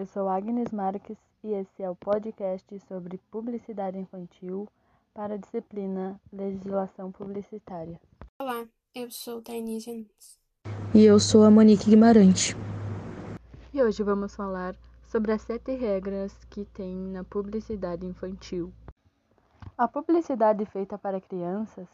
eu sou Agnes Marques e esse é o podcast sobre publicidade infantil para a disciplina Legislação Publicitária. Olá, eu sou Tainise Nunes. E eu sou a Monique Guimarães. E hoje vamos falar sobre as sete regras que tem na publicidade infantil. A publicidade feita para crianças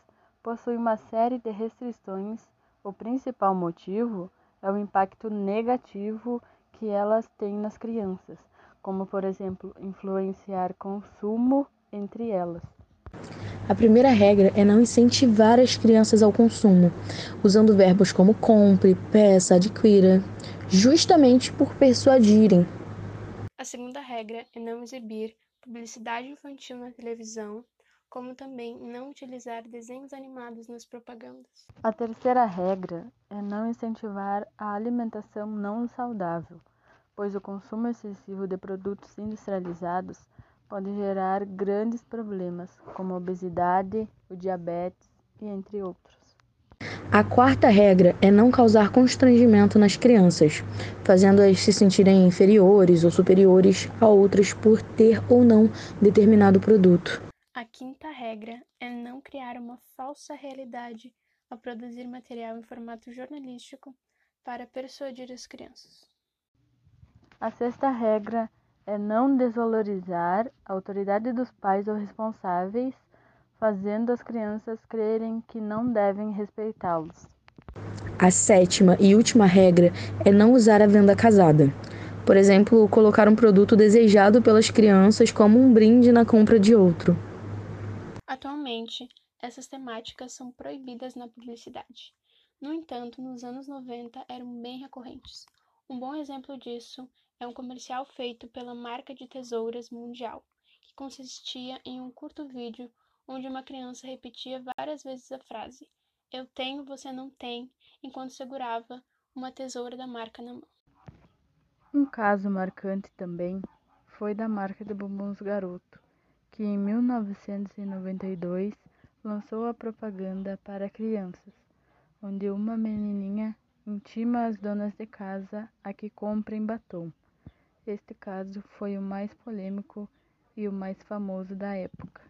possui uma série de restrições. O principal motivo é o impacto negativo que elas têm nas crianças, como, por exemplo, influenciar consumo entre elas. A primeira regra é não incentivar as crianças ao consumo, usando verbos como compre, peça, adquira, justamente por persuadirem. A segunda regra é não exibir publicidade infantil na televisão, como também não utilizar desenhos animados nas propagandas. A terceira regra é não incentivar a alimentação não saudável, pois o consumo excessivo de produtos industrializados pode gerar grandes problemas, como a obesidade, o diabetes e entre outros. A quarta regra é não causar constrangimento nas crianças, fazendo-as se sentirem inferiores ou superiores a outras por ter ou não determinado produto. A quinta regra é não criar uma falsa realidade ao produzir material em formato jornalístico para persuadir as crianças. A sexta regra é não desvalorizar a autoridade dos pais ou responsáveis, fazendo as crianças crerem que não devem respeitá-los. A sétima e última regra é não usar a venda casada. Por exemplo, colocar um produto desejado pelas crianças como um brinde na compra de outro. Atualmente, essas temáticas são proibidas na publicidade. No entanto, nos anos 90 eram bem recorrentes. Um bom exemplo disso é um comercial feito pela marca de tesouras mundial, que consistia em um curto vídeo onde uma criança repetia várias vezes a frase Eu tenho, você não tem, enquanto segurava uma tesoura da marca na mão. Um caso marcante também foi da marca de bombons Garoto, que em 1992 lançou a propaganda para crianças, onde uma menininha intima as donas de casa a que comprem batom. Este caso foi o mais polêmico e o mais famoso da época.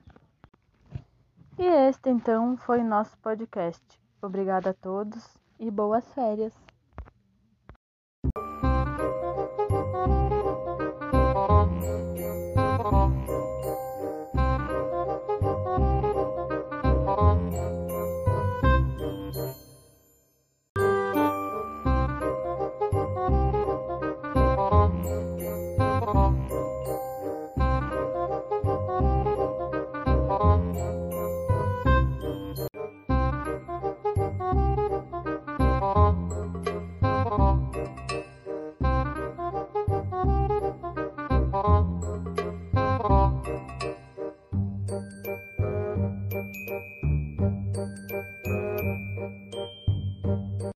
E este então foi nosso podcast. Obrigada a todos e boas férias!